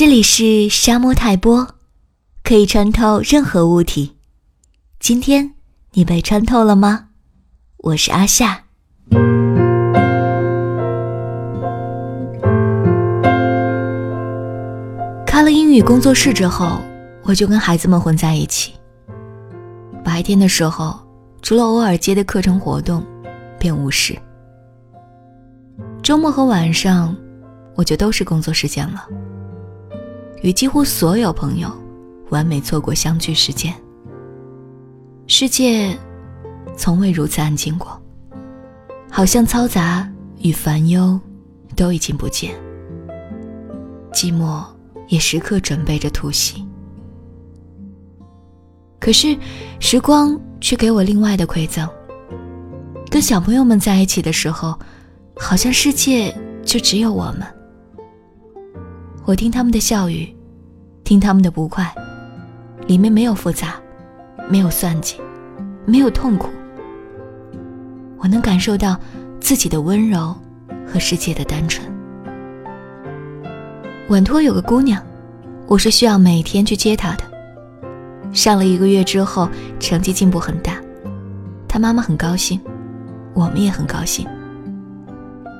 这里是沙漠泰波，可以穿透任何物体。今天你被穿透了吗？我是阿夏。开了英语工作室之后，我就跟孩子们混在一起。白天的时候，除了偶尔接的课程活动，便无事。周末和晚上，我就都是工作时间了。与几乎所有朋友完美错过相聚时间。世界从未如此安静过，好像嘈杂与烦忧都已经不见，寂寞也时刻准备着突袭。可是，时光却给我另外的馈赠。跟小朋友们在一起的时候，好像世界就只有我们。我听他们的笑语，听他们的不快，里面没有复杂，没有算计，没有痛苦。我能感受到自己的温柔和世界的单纯。晚托有个姑娘，我是需要每天去接她的。上了一个月之后，成绩进步很大，她妈妈很高兴，我们也很高兴。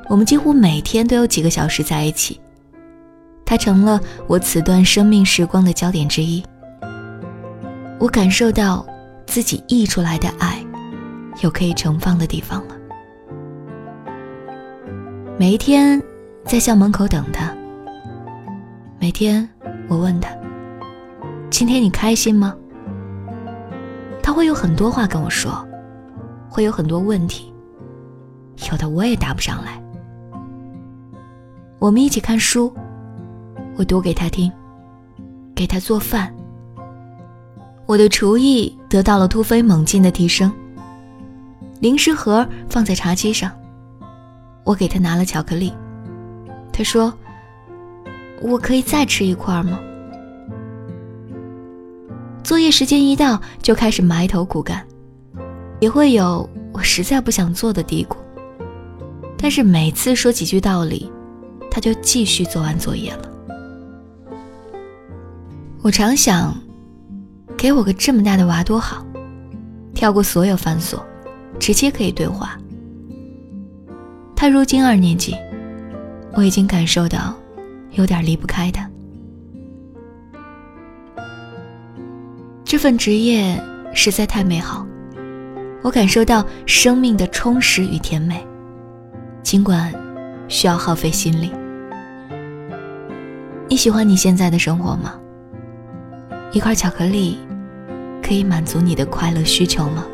我们几乎每天都有几个小时在一起。他成了我此段生命时光的焦点之一。我感受到自己溢出来的爱，有可以盛放的地方了。每一天在校门口等他。每天我问他：“今天你开心吗？”他会有很多话跟我说，会有很多问题，有的我也答不上来。我们一起看书。我读给他听，给他做饭。我的厨艺得到了突飞猛进的提升。零食盒放在茶几上，我给他拿了巧克力。他说：“我可以再吃一块吗？”作业时间一到，就开始埋头苦干，也会有我实在不想做的嘀咕。但是每次说几句道理，他就继续做完作业了。我常想，给我个这么大的娃多好，跳过所有繁琐，直接可以对话。他如今二年级，我已经感受到有点离不开他。这份职业实在太美好，我感受到生命的充实与甜美，尽管需要耗费心力。你喜欢你现在的生活吗？一块巧克力，可以满足你的快乐需求吗？